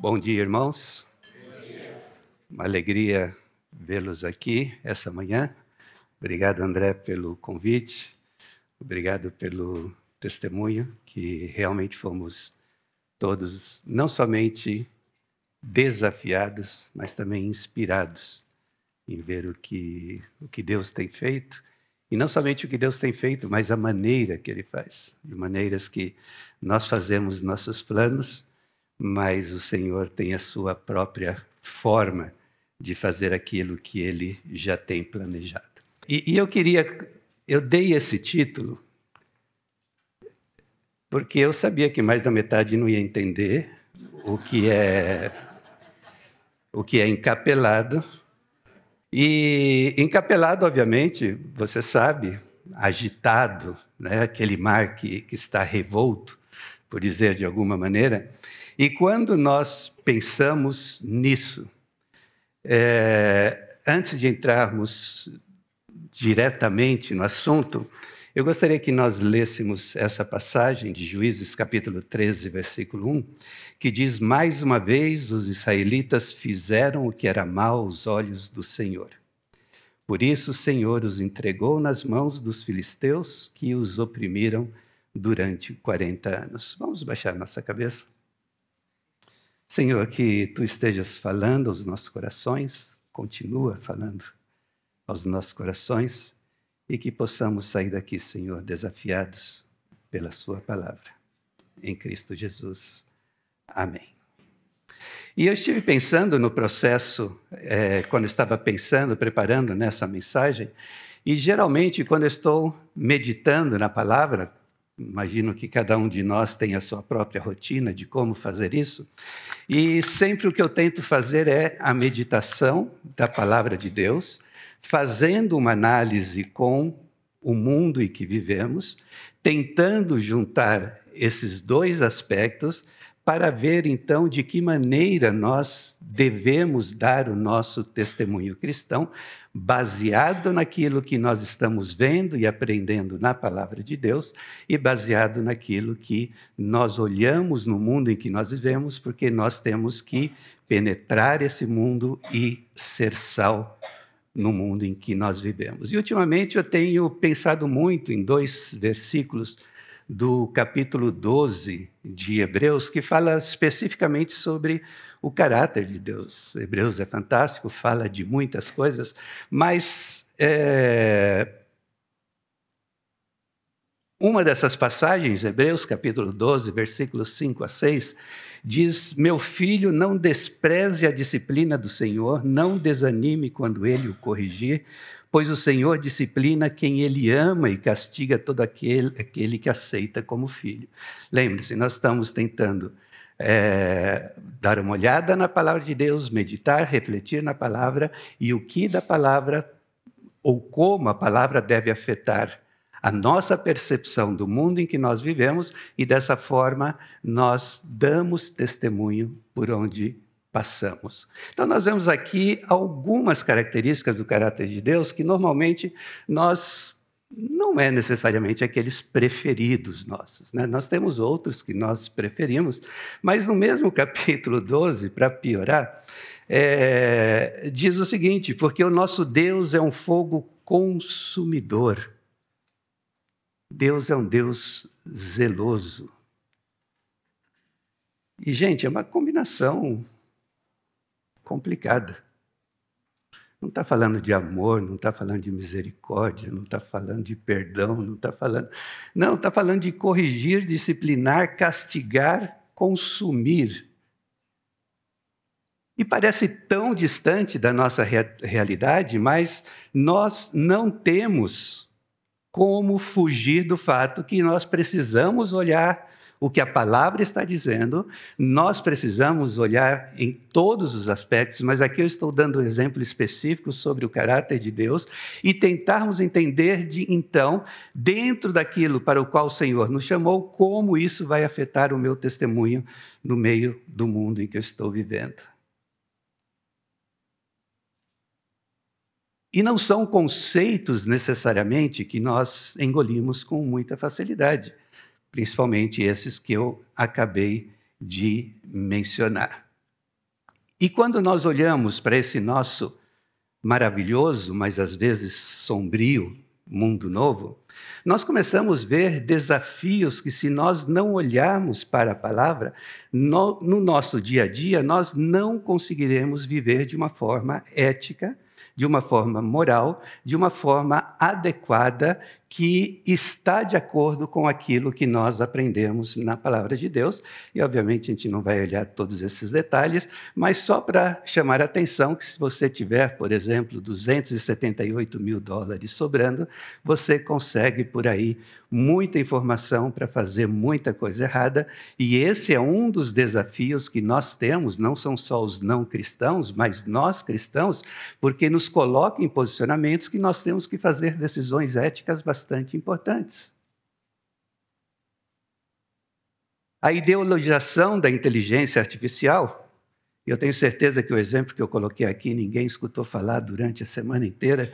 Bom dia, irmãos. Uma alegria vê-los aqui esta manhã. Obrigado, André, pelo convite. Obrigado pelo testemunho, que realmente fomos todos não somente desafiados, mas também inspirados em ver o que, o que Deus tem feito. E não somente o que Deus tem feito, mas a maneira que Ele faz. De maneiras que nós fazemos nossos planos, mas o Senhor tem a sua própria forma de fazer aquilo que Ele já tem planejado. E, e eu queria, eu dei esse título porque eu sabia que mais da metade não ia entender o que é o que é encapelado. E encapelado, obviamente, você sabe, agitado, né? aquele mar que, que está revolto, por dizer de alguma maneira. E quando nós pensamos nisso, é, antes de entrarmos diretamente no assunto, eu gostaria que nós lêssemos essa passagem de Juízes, capítulo 13, versículo 1, que diz: Mais uma vez os israelitas fizeram o que era mal aos olhos do Senhor. Por isso o Senhor os entregou nas mãos dos filisteus, que os oprimiram durante 40 anos. Vamos baixar nossa cabeça? Senhor, que tu estejas falando aos nossos corações, continua falando aos nossos corações e que possamos sair daqui, Senhor, desafiados pela Sua palavra. Em Cristo Jesus. Amém. E eu estive pensando no processo, é, quando estava pensando, preparando nessa mensagem, e geralmente, quando estou meditando na palavra, imagino que cada um de nós tem a sua própria rotina de como fazer isso, e sempre o que eu tento fazer é a meditação da palavra de Deus fazendo uma análise com o mundo em que vivemos, tentando juntar esses dois aspectos para ver então de que maneira nós devemos dar o nosso testemunho cristão, baseado naquilo que nós estamos vendo e aprendendo na palavra de Deus e baseado naquilo que nós olhamos no mundo em que nós vivemos, porque nós temos que penetrar esse mundo e ser sal no mundo em que nós vivemos. E ultimamente eu tenho pensado muito em dois versículos do capítulo 12 de Hebreus, que fala especificamente sobre o caráter de Deus. Hebreus é fantástico, fala de muitas coisas, mas é, uma dessas passagens, Hebreus capítulo 12, versículos 5 a 6, diz: Meu filho, não despreze a disciplina do Senhor, não desanime quando ele o corrigir, pois o Senhor disciplina quem ele ama e castiga todo aquele, aquele que aceita como filho. Lembre-se, nós estamos tentando é, dar uma olhada na palavra de Deus, meditar, refletir na palavra e o que da palavra ou como a palavra deve afetar a nossa percepção do mundo em que nós vivemos e dessa forma nós damos testemunho por onde passamos. Então nós vemos aqui algumas características do caráter de Deus que normalmente nós não é necessariamente aqueles preferidos nossos. Né? Nós temos outros que nós preferimos, mas no mesmo capítulo 12, para piorar, é, diz o seguinte: porque o nosso Deus é um fogo consumidor. Deus é um Deus zeloso. E, gente, é uma combinação complicada. Não está falando de amor, não está falando de misericórdia, não está falando de perdão, não está falando. Não, está falando de corrigir, disciplinar, castigar, consumir. E parece tão distante da nossa realidade, mas nós não temos como fugir do fato que nós precisamos olhar o que a palavra está dizendo, nós precisamos olhar em todos os aspectos, mas aqui eu estou dando um exemplo específico sobre o caráter de Deus e tentarmos entender de então, dentro daquilo para o qual o Senhor nos chamou, como isso vai afetar o meu testemunho no meio do mundo em que eu estou vivendo. E não são conceitos necessariamente que nós engolimos com muita facilidade, principalmente esses que eu acabei de mencionar. E quando nós olhamos para esse nosso maravilhoso, mas às vezes sombrio mundo novo, nós começamos a ver desafios que, se nós não olharmos para a palavra, no, no, nosso dia a dia, nós não conseguiremos viver de uma forma ética, de uma forma moral, de uma forma adequada que está de acordo com aquilo que nós aprendemos na palavra de Deus. E, obviamente, a gente não vai olhar todos esses detalhes, mas só para chamar a atenção que, se você tiver, por exemplo, 278 mil dólares sobrando, você consegue por aí muita informação para fazer muita coisa errada. E esse é um dos desafios que nós temos, não são só os não cristãos, mas nós cristãos, porque nos coloca em posicionamentos que nós temos que fazer decisões éticas bastante bastante importantes. A ideologização da inteligência artificial, eu tenho certeza que o exemplo que eu coloquei aqui ninguém escutou falar durante a semana inteira,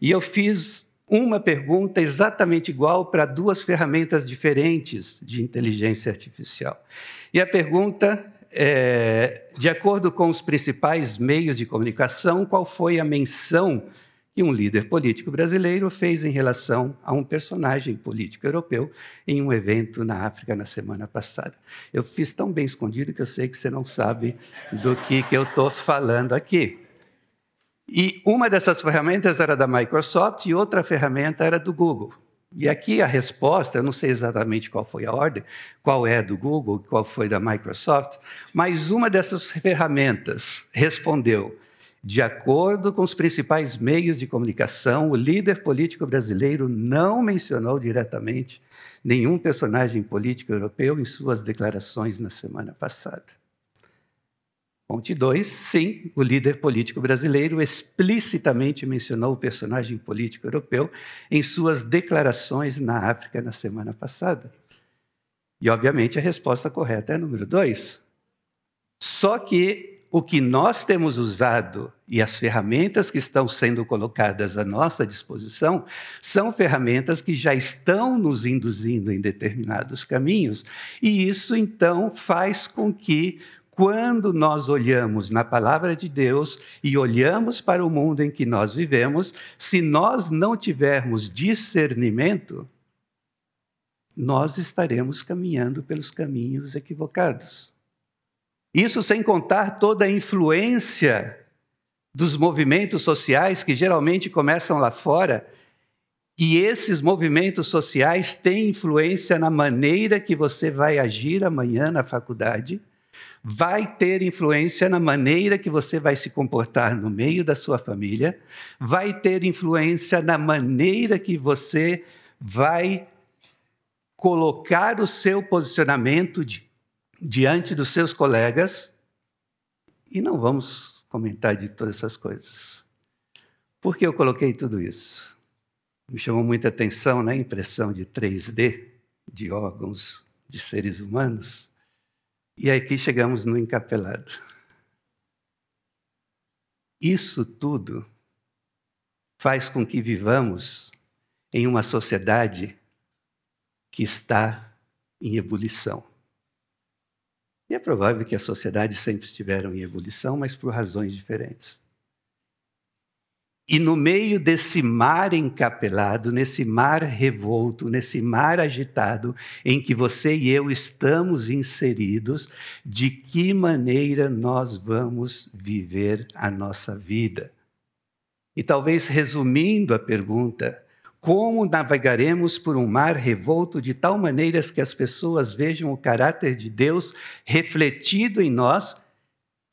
e eu fiz uma pergunta exatamente igual para duas ferramentas diferentes de inteligência artificial. E a pergunta é, de acordo com os principais meios de comunicação, qual foi a menção que um líder político brasileiro fez em relação a um personagem político europeu em um evento na África na semana passada. Eu fiz tão bem escondido que eu sei que você não sabe do que, que eu estou falando aqui. E uma dessas ferramentas era da Microsoft e outra ferramenta era do Google. E aqui a resposta, eu não sei exatamente qual foi a ordem, qual é do Google, qual foi da Microsoft, mas uma dessas ferramentas respondeu de acordo com os principais meios de comunicação, o líder político brasileiro não mencionou diretamente nenhum personagem político europeu em suas declarações na semana passada. Ponte 2, sim, o líder político brasileiro explicitamente mencionou o personagem político europeu em suas declarações na África na semana passada. E, obviamente, a resposta correta é número 2. Só que o que nós temos usado e as ferramentas que estão sendo colocadas à nossa disposição são ferramentas que já estão nos induzindo em determinados caminhos, e isso então faz com que quando nós olhamos na palavra de Deus e olhamos para o mundo em que nós vivemos, se nós não tivermos discernimento, nós estaremos caminhando pelos caminhos equivocados. Isso sem contar toda a influência dos movimentos sociais que geralmente começam lá fora. E esses movimentos sociais têm influência na maneira que você vai agir amanhã na faculdade, vai ter influência na maneira que você vai se comportar no meio da sua família, vai ter influência na maneira que você vai colocar o seu posicionamento de diante dos seus colegas e não vamos comentar de todas essas coisas. Por que eu coloquei tudo isso? Me chamou muita atenção na né, impressão de 3D de órgãos de seres humanos. E aqui chegamos no encapelado. Isso tudo faz com que vivamos em uma sociedade que está em ebulição. E é provável que as sociedades sempre estiveram em ebulição, mas por razões diferentes. E no meio desse mar encapelado, nesse mar revolto, nesse mar agitado em que você e eu estamos inseridos, de que maneira nós vamos viver a nossa vida? E talvez resumindo a pergunta, como navegaremos por um mar revolto de tal maneira que as pessoas vejam o caráter de Deus refletido em nós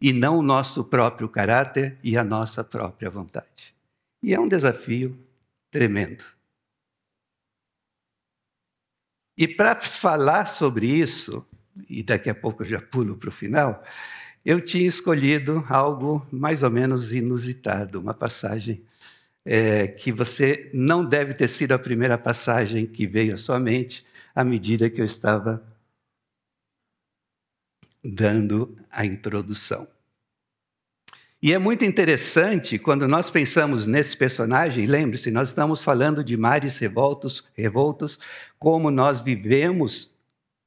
e não o nosso próprio caráter e a nossa própria vontade? E é um desafio tremendo. E para falar sobre isso, e daqui a pouco eu já pulo para o final, eu tinha escolhido algo mais ou menos inusitado, uma passagem é, que você não deve ter sido a primeira passagem que veio à sua mente à medida que eu estava dando a introdução. E é muito interessante quando nós pensamos nesse personagem, lembre-se, nós estamos falando de mares revoltos, revoltos, como nós vivemos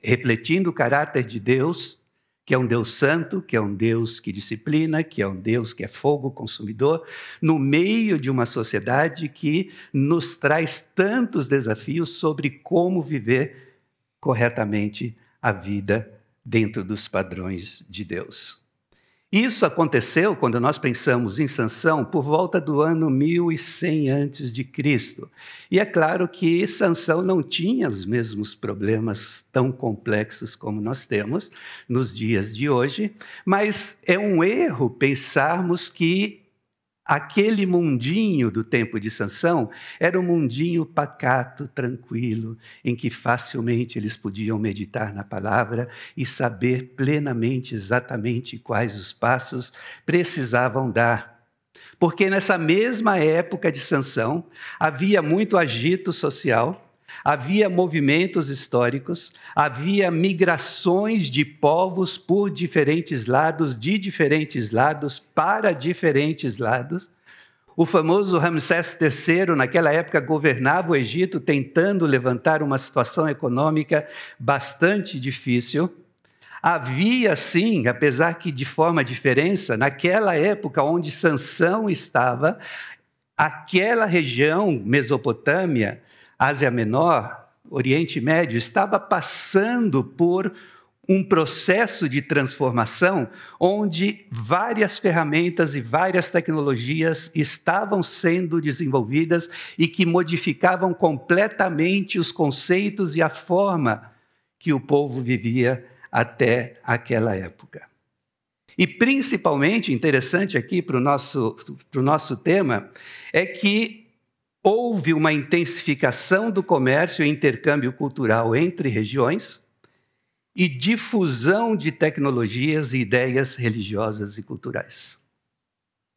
refletindo o caráter de Deus, que é um Deus santo, que é um Deus que disciplina, que é um Deus que é fogo consumidor, no meio de uma sociedade que nos traz tantos desafios sobre como viver corretamente a vida dentro dos padrões de Deus. Isso aconteceu quando nós pensamos em Sansão por volta do ano 1100 antes de Cristo. E é claro que Sansão não tinha os mesmos problemas tão complexos como nós temos nos dias de hoje, mas é um erro pensarmos que Aquele mundinho do tempo de Sansão era um mundinho pacato, tranquilo, em que facilmente eles podiam meditar na palavra e saber plenamente exatamente quais os passos precisavam dar. Porque nessa mesma época de Sansão havia muito agito social, Havia movimentos históricos, havia migrações de povos por diferentes lados, de diferentes lados, para diferentes lados. O famoso Ramsés III, naquela época, governava o Egito, tentando levantar uma situação econômica bastante difícil. Havia, sim, apesar que de forma diferença, naquela época onde Sansão estava, aquela região, Mesopotâmia, Ásia Menor, Oriente Médio, estava passando por um processo de transformação onde várias ferramentas e várias tecnologias estavam sendo desenvolvidas e que modificavam completamente os conceitos e a forma que o povo vivia até aquela época. E principalmente interessante aqui para o nosso, nosso tema é que houve uma intensificação do comércio e intercâmbio cultural entre regiões e difusão de tecnologias e ideias religiosas e culturais.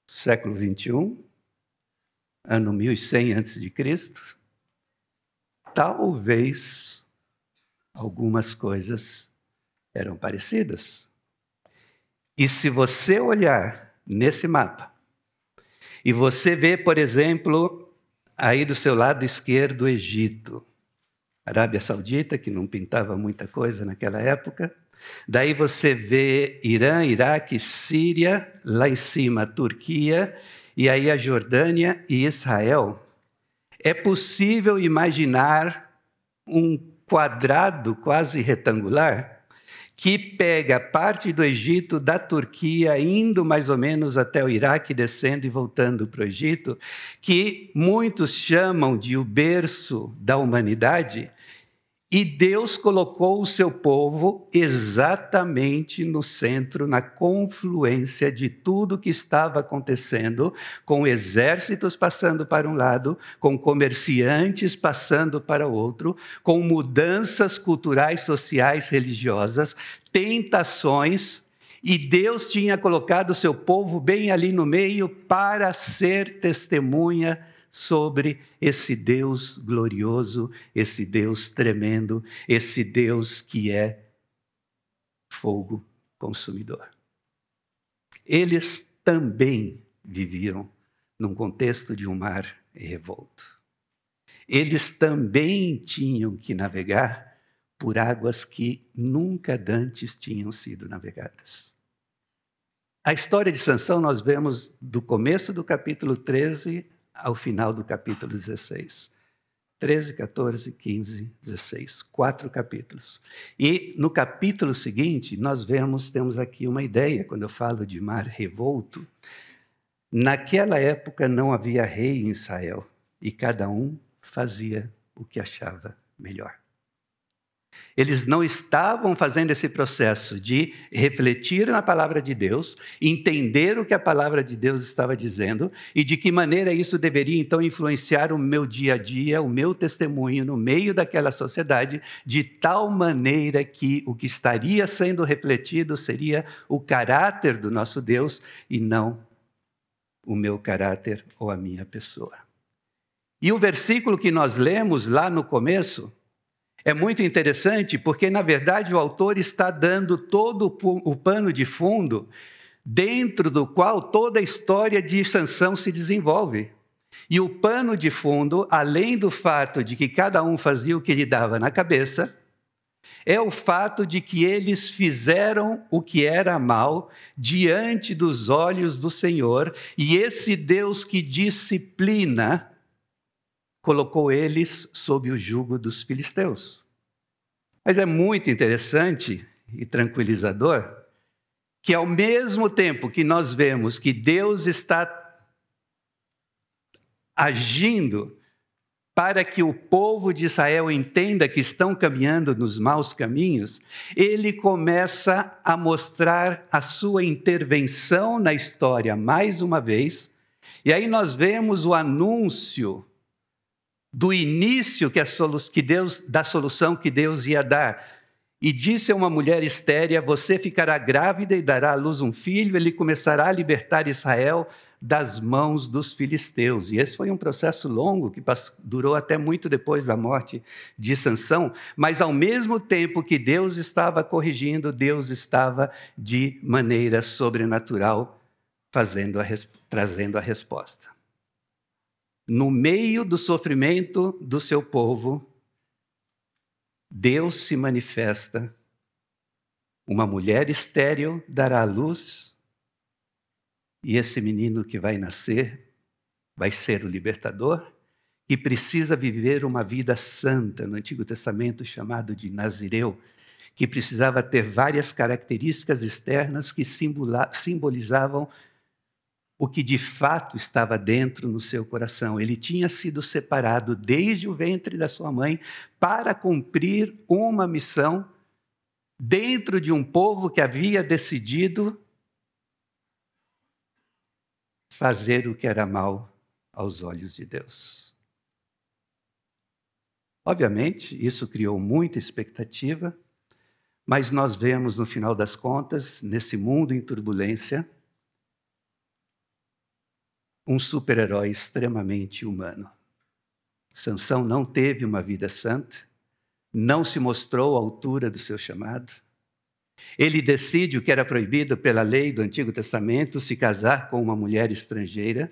Século XXI, ano 1100 a.C., talvez algumas coisas eram parecidas. E se você olhar nesse mapa e você vê, por exemplo, Aí do seu lado esquerdo, Egito. Arábia Saudita, que não pintava muita coisa naquela época. Daí você vê Irã, Iraque, Síria, lá em cima Turquia, e aí a Jordânia e Israel. É possível imaginar um quadrado quase retangular que pega parte do Egito, da Turquia, indo mais ou menos até o Iraque, descendo e voltando para o Egito, que muitos chamam de o berço da humanidade, e Deus colocou o seu povo exatamente no centro, na confluência de tudo que estava acontecendo, com exércitos passando para um lado, com comerciantes passando para outro, com mudanças culturais, sociais, religiosas, tentações, e Deus tinha colocado o seu povo bem ali no meio para ser testemunha sobre esse Deus glorioso, esse Deus tremendo, esse Deus que é fogo consumidor. Eles também viviam num contexto de um mar revolto. Eles também tinham que navegar por águas que nunca dantes tinham sido navegadas. A história de Sansão nós vemos do começo do capítulo 13 ao final do capítulo 16. 13, 14, 15, 16. Quatro capítulos. E no capítulo seguinte, nós vemos, temos aqui uma ideia, quando eu falo de mar revolto. Naquela época não havia rei em Israel e cada um fazia o que achava melhor. Eles não estavam fazendo esse processo de refletir na palavra de Deus, entender o que a palavra de Deus estava dizendo e de que maneira isso deveria então influenciar o meu dia a dia, o meu testemunho no meio daquela sociedade, de tal maneira que o que estaria sendo refletido seria o caráter do nosso Deus e não o meu caráter ou a minha pessoa. E o versículo que nós lemos lá no começo, é muito interessante porque, na verdade, o autor está dando todo o pano de fundo dentro do qual toda a história de Sansão se desenvolve. E o pano de fundo, além do fato de que cada um fazia o que lhe dava na cabeça, é o fato de que eles fizeram o que era mal diante dos olhos do Senhor, e esse Deus que disciplina colocou eles sob o jugo dos filisteus. Mas é muito interessante e tranquilizador que, ao mesmo tempo que nós vemos que Deus está agindo para que o povo de Israel entenda que estão caminhando nos maus caminhos, ele começa a mostrar a sua intervenção na história mais uma vez. E aí nós vemos o anúncio do início que, que Deus da solução que Deus ia dar. E disse a uma mulher estéria: Você ficará grávida e dará à luz um filho, ele começará a libertar Israel das mãos dos filisteus. E esse foi um processo longo que durou até muito depois da morte de Sansão, mas ao mesmo tempo que Deus estava corrigindo, Deus estava de maneira sobrenatural fazendo a, trazendo a resposta. No meio do sofrimento do seu povo, Deus se manifesta. Uma mulher estéril dará à luz e esse menino que vai nascer vai ser o libertador, que precisa viver uma vida santa, no Antigo Testamento chamado de Nazireu, que precisava ter várias características externas que simbolizavam o que de fato estava dentro no seu coração. Ele tinha sido separado desde o ventre da sua mãe para cumprir uma missão dentro de um povo que havia decidido fazer o que era mal aos olhos de Deus. Obviamente, isso criou muita expectativa, mas nós vemos, no final das contas, nesse mundo em turbulência, um super-herói extremamente humano. Sansão não teve uma vida santa, não se mostrou à altura do seu chamado, ele decide o que era proibido pela lei do Antigo Testamento, se casar com uma mulher estrangeira.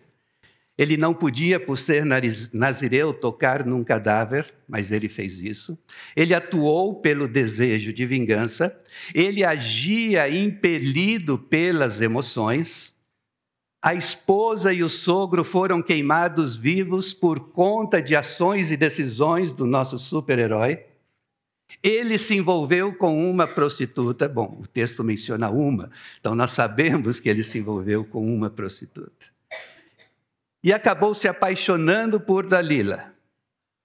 Ele não podia, por ser nazireu, tocar num cadáver, mas ele fez isso. Ele atuou pelo desejo de vingança. Ele agia impelido pelas emoções. A esposa e o sogro foram queimados vivos por conta de ações e decisões do nosso super-herói. Ele se envolveu com uma prostituta. Bom, o texto menciona uma, então nós sabemos que ele se envolveu com uma prostituta. E acabou se apaixonando por Dalila,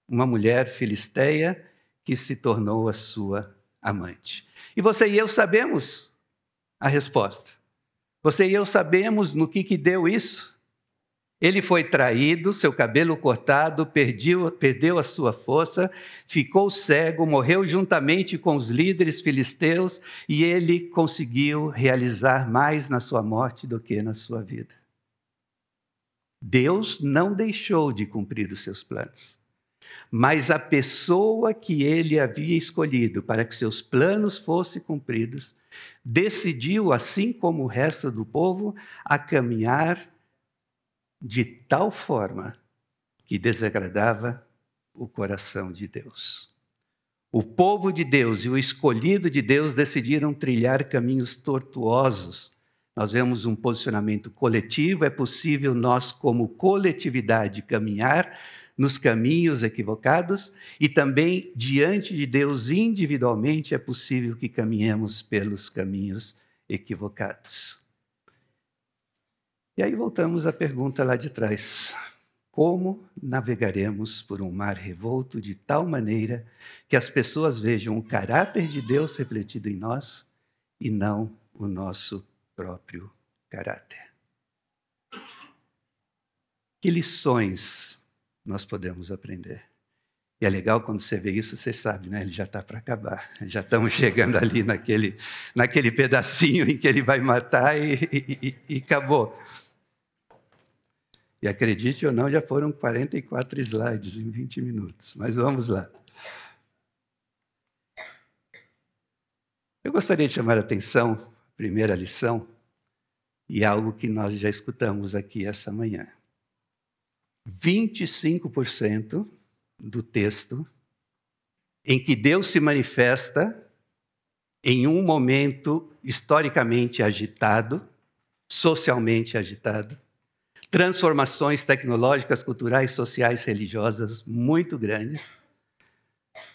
uma mulher filisteia que se tornou a sua amante. E você e eu sabemos a resposta. Você e eu sabemos no que, que deu isso. Ele foi traído, seu cabelo cortado, perdeu, perdeu a sua força, ficou cego, morreu juntamente com os líderes filisteus e ele conseguiu realizar mais na sua morte do que na sua vida. Deus não deixou de cumprir os seus planos, mas a pessoa que ele havia escolhido para que seus planos fossem cumpridos decidiu, assim como o resto do povo, a caminhar de tal forma que desagradava o coração de Deus. O povo de Deus e o escolhido de Deus decidiram trilhar caminhos tortuosos. Nós vemos um posicionamento coletivo, é possível nós, como coletividade, caminhar nos caminhos equivocados e também diante de Deus individualmente é possível que caminhemos pelos caminhos equivocados. E aí voltamos à pergunta lá de trás. Como navegaremos por um mar revolto de tal maneira que as pessoas vejam o caráter de Deus refletido em nós e não o nosso próprio caráter? Que lições nós podemos aprender? E é legal quando você vê isso, você sabe, né? Ele já está para acabar. Já estamos chegando ali naquele, naquele pedacinho em que ele vai matar e, e, e, e acabou. E acredite ou não, já foram 44 slides em 20 minutos. Mas vamos lá. Eu gostaria de chamar a atenção, primeira lição, e algo que nós já escutamos aqui essa manhã. 25% do texto em que Deus se manifesta em um momento historicamente agitado, socialmente agitado, transformações tecnológicas, culturais, sociais, religiosas muito grandes.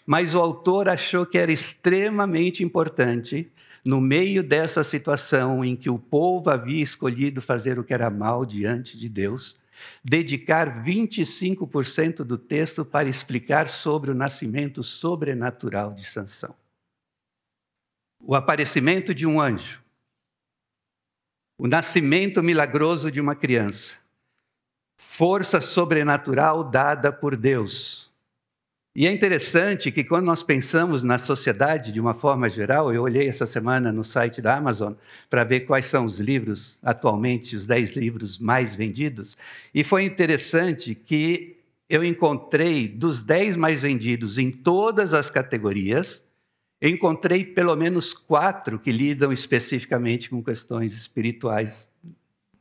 Mas o autor achou que era extremamente importante, no meio dessa situação em que o povo havia escolhido fazer o que era mal diante de Deus, dedicar 25% do texto para explicar sobre o nascimento sobrenatural de Sansão. O aparecimento de um anjo, o nascimento milagroso de uma criança, força sobrenatural dada por Deus e é interessante que quando nós pensamos na sociedade de uma forma geral, eu olhei essa semana no site da Amazon para ver quais são os livros atualmente, os 10 livros mais vendidos, e foi interessante que eu encontrei dos 10 mais vendidos em todas as categorias, encontrei pelo menos quatro que lidam especificamente com questões espirituais,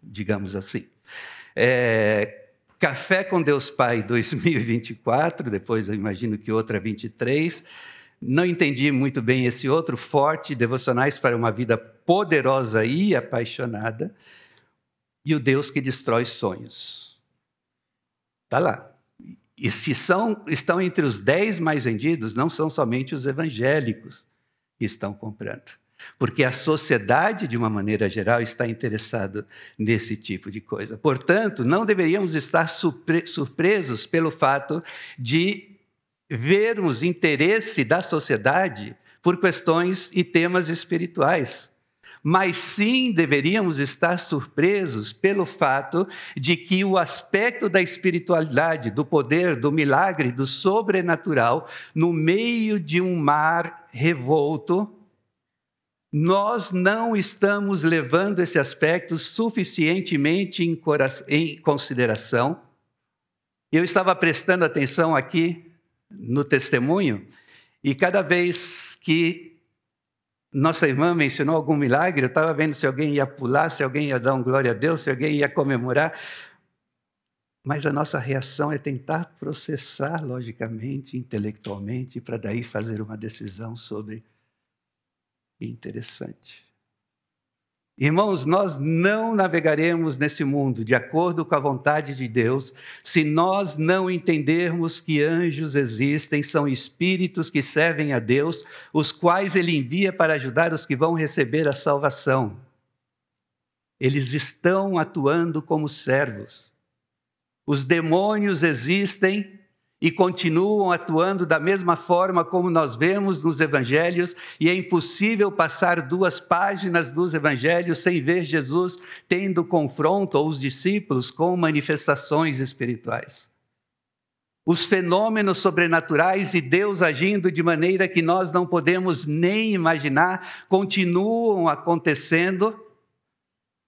digamos assim. É, Café com Deus Pai 2024, depois eu imagino que outra 23. Não entendi muito bem esse outro, forte, devocionais para uma vida poderosa e apaixonada. E o Deus que destrói sonhos. Está lá. E se são, estão entre os dez mais vendidos, não são somente os evangélicos que estão comprando porque a sociedade, de uma maneira geral, está interessada nesse tipo de coisa. Portanto, não deveríamos estar surpresos pelo fato de vermos interesse da sociedade por questões e temas espirituais. Mas sim deveríamos estar surpresos pelo fato de que o aspecto da espiritualidade, do poder, do milagre, do sobrenatural, no meio de um mar revolto, nós não estamos levando esse aspecto suficientemente em, em consideração. Eu estava prestando atenção aqui no testemunho, e cada vez que nossa irmã mencionou algum milagre, eu estava vendo se alguém ia pular, se alguém ia dar um glória a Deus, se alguém ia comemorar. Mas a nossa reação é tentar processar logicamente, intelectualmente, para daí fazer uma decisão sobre interessante. Irmãos, nós não navegaremos nesse mundo de acordo com a vontade de Deus se nós não entendermos que anjos existem, são espíritos que servem a Deus, os quais Ele envia para ajudar os que vão receber a salvação. Eles estão atuando como servos. Os demônios existem e continuam atuando da mesma forma como nós vemos nos evangelhos, e é impossível passar duas páginas dos evangelhos sem ver Jesus tendo confronto ou os discípulos com manifestações espirituais. Os fenômenos sobrenaturais e Deus agindo de maneira que nós não podemos nem imaginar continuam acontecendo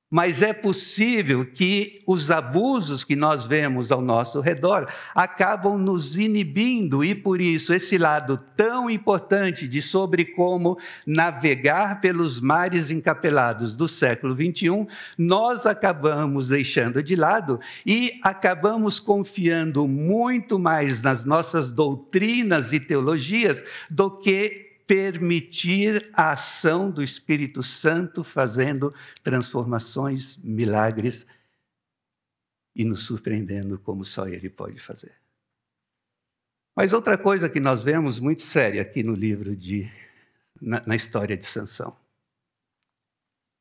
mas é possível que os abusos que nós vemos ao nosso redor acabam nos inibindo, e por isso esse lado tão importante de sobre como navegar pelos mares encapelados do século 21, nós acabamos deixando de lado e acabamos confiando muito mais nas nossas doutrinas e teologias do que permitir a ação do Espírito Santo fazendo transformações, milagres e nos surpreendendo como só Ele pode fazer. Mas outra coisa que nós vemos muito séria aqui no livro de na, na história de Sansão.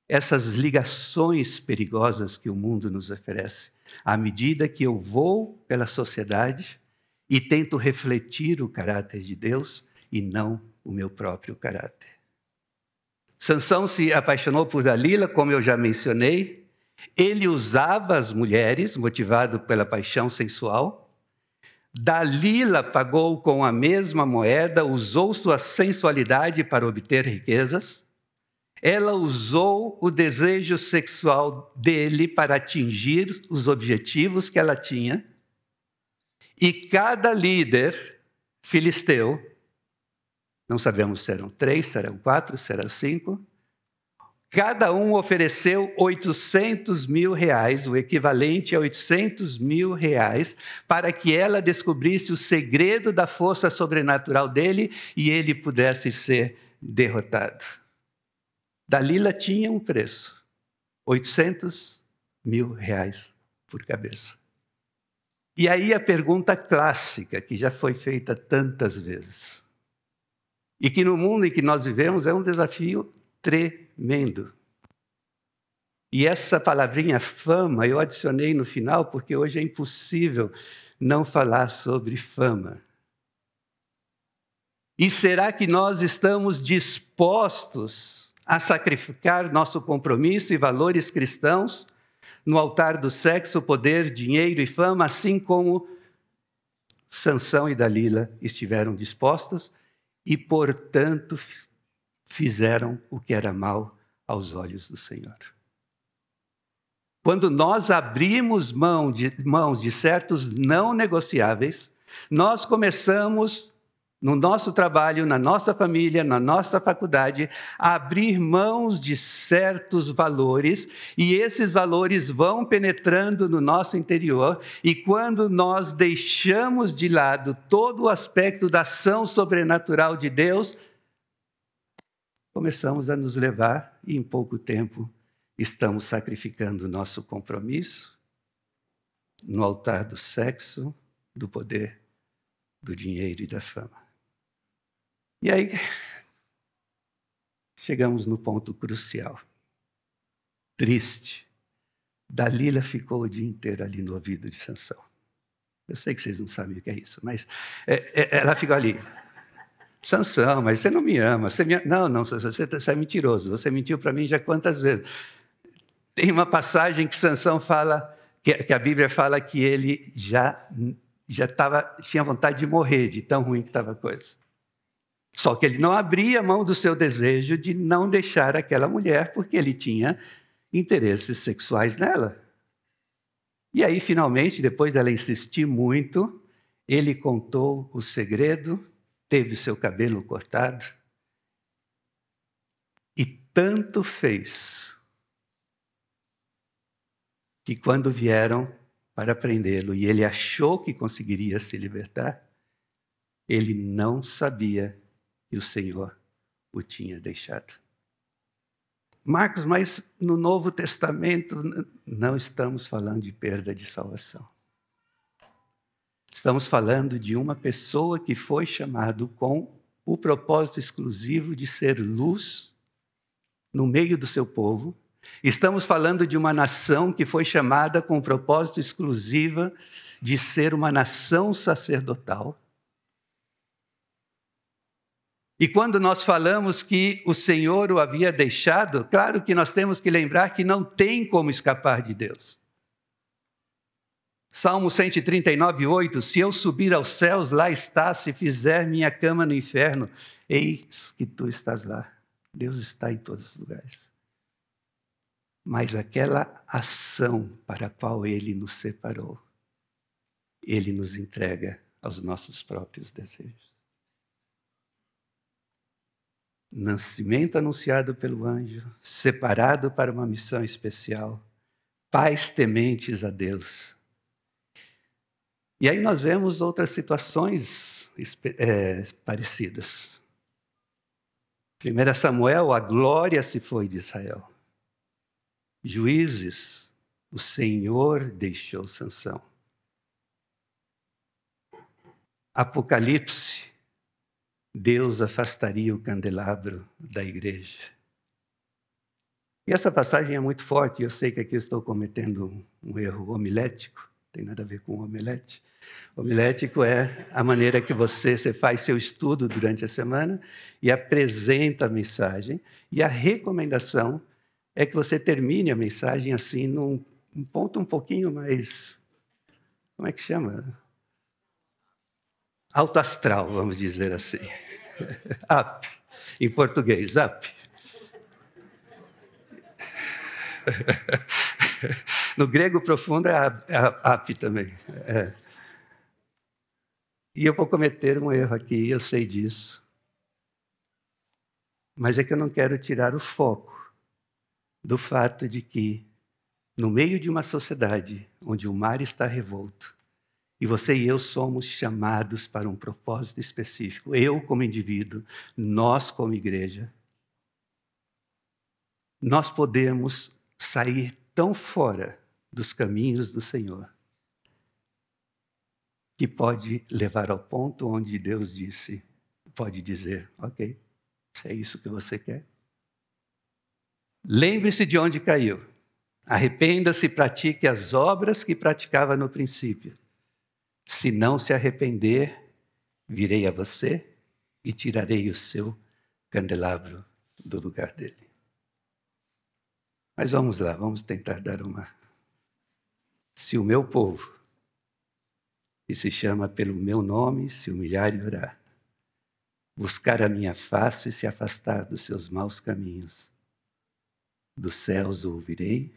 Essas ligações perigosas que o mundo nos oferece, à medida que eu vou pela sociedade e tento refletir o caráter de Deus e não o meu próprio caráter. Sansão se apaixonou por Dalila, como eu já mencionei. Ele usava as mulheres, motivado pela paixão sensual. Dalila pagou com a mesma moeda, usou sua sensualidade para obter riquezas. Ela usou o desejo sexual dele para atingir os objetivos que ela tinha. E cada líder filisteu não sabemos se serão três, serão quatro, serão cinco. Cada um ofereceu 800 mil reais, o equivalente a 800 mil reais, para que ela descobrisse o segredo da força sobrenatural dele e ele pudesse ser derrotado. Dalila tinha um preço: 800 mil reais por cabeça. E aí a pergunta clássica, que já foi feita tantas vezes, e que no mundo em que nós vivemos é um desafio tremendo. E essa palavrinha fama eu adicionei no final porque hoje é impossível não falar sobre fama. E será que nós estamos dispostos a sacrificar nosso compromisso e valores cristãos no altar do sexo, poder, dinheiro e fama, assim como Sansão e Dalila estiveram dispostos e, portanto, fizeram o que era mal aos olhos do Senhor. Quando nós abrimos mão de, mãos de certos não negociáveis, nós começamos, no nosso trabalho, na nossa família, na nossa faculdade, abrir mãos de certos valores, e esses valores vão penetrando no nosso interior, e quando nós deixamos de lado todo o aspecto da ação sobrenatural de Deus, começamos a nos levar e em pouco tempo estamos sacrificando o nosso compromisso no altar do sexo, do poder, do dinheiro e da fama. E aí chegamos no ponto crucial. Triste. Dalila ficou o dia inteiro ali no ouvido de Sansão. Eu sei que vocês não sabem o que é isso, mas é, é, ela ficou ali. Sansão, mas você não me ama. Você me... Não, não, você, você é mentiroso. Você mentiu para mim já quantas vezes? Tem uma passagem que Sansão fala, que a Bíblia fala que ele já já tava, tinha vontade de morrer, de tão ruim que estava a coisa. Só que ele não abria mão do seu desejo de não deixar aquela mulher, porque ele tinha interesses sexuais nela. E aí, finalmente, depois dela insistir muito, ele contou o segredo teve seu cabelo cortado e tanto fez que quando vieram para prendê-lo e ele achou que conseguiria se libertar, ele não sabia que o Senhor o tinha deixado. Marcos, mas no Novo Testamento não estamos falando de perda de salvação. Estamos falando de uma pessoa que foi chamado com o propósito exclusivo de ser luz no meio do seu povo. Estamos falando de uma nação que foi chamada com o propósito exclusivo de ser uma nação sacerdotal. E quando nós falamos que o Senhor o havia deixado, claro que nós temos que lembrar que não tem como escapar de Deus. Salmo 139, 8: Se eu subir aos céus, lá está, se fizer minha cama no inferno, eis que tu estás lá. Deus está em todos os lugares. Mas aquela ação para a qual Ele nos separou, Ele nos entrega aos nossos próprios desejos. Nascimento anunciado pelo anjo, separado para uma missão especial, pais tementes a Deus e aí nós vemos outras situações é, parecidas. 1 Samuel, a glória se foi de Israel. Juízes, o Senhor deixou Sansão. Apocalipse, Deus afastaria o candelabro da igreja. E essa passagem é muito forte, eu sei que aqui estou cometendo um erro homilético, tem nada a ver com omelete. Homilético é a maneira que você, você faz seu estudo durante a semana e apresenta a mensagem. E a recomendação é que você termine a mensagem assim, num um ponto um pouquinho mais. Como é que chama? Alto astral, vamos dizer assim. up, em português, up. No grego profundo é up também. É. E eu vou cometer um erro aqui, eu sei disso. Mas é que eu não quero tirar o foco do fato de que, no meio de uma sociedade onde o mar está revolto, e você e eu somos chamados para um propósito específico, eu como indivíduo, nós como igreja, nós podemos sair tão fora dos caminhos do Senhor que pode levar ao ponto onde Deus disse, pode dizer, ok, se é isso que você quer. Lembre-se de onde caiu. Arrependa-se e pratique as obras que praticava no princípio. Se não se arrepender, virei a você e tirarei o seu candelabro do lugar dele. Mas vamos lá, vamos tentar dar uma. Se o meu povo, que se chama pelo meu nome, se humilhar e orar, buscar a minha face e se afastar dos seus maus caminhos, dos céus ouvirei,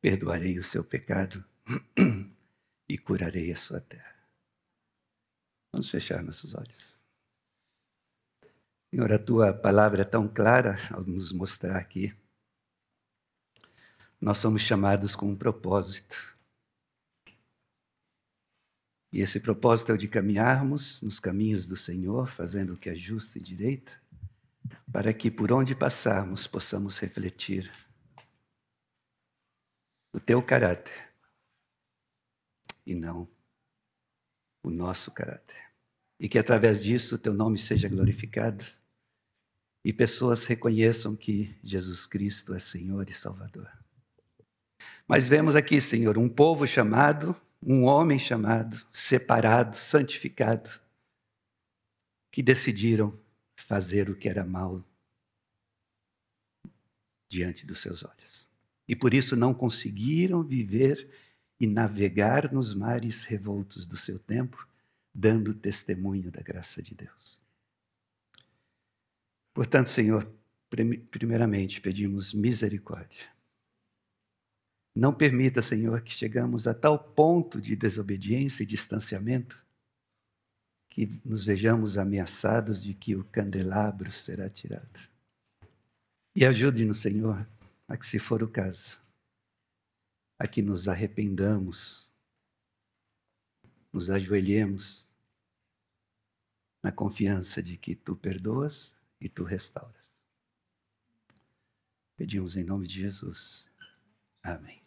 perdoarei o seu pecado e curarei a sua terra. Vamos fechar nossos olhos. Senhor, a tua palavra é tão clara ao nos mostrar aqui. Nós somos chamados com um propósito. E esse propósito é o de caminharmos nos caminhos do Senhor, fazendo o que é justo e direito, para que por onde passarmos possamos refletir o teu caráter e não o nosso caráter. E que através disso o teu nome seja glorificado e pessoas reconheçam que Jesus Cristo é Senhor e Salvador. Mas vemos aqui, Senhor, um povo chamado, um homem chamado, separado, santificado, que decidiram fazer o que era mal diante dos seus olhos. E por isso não conseguiram viver e navegar nos mares revoltos do seu tempo, dando testemunho da graça de Deus. Portanto, Senhor, primeiramente pedimos misericórdia. Não permita, Senhor, que chegamos a tal ponto de desobediência e distanciamento que nos vejamos ameaçados de que o candelabro será tirado. E ajude-nos, Senhor, a que, se for o caso, a que nos arrependamos, nos ajoelhemos na confiança de que tu perdoas e tu restauras. Pedimos em nome de Jesus. Amém.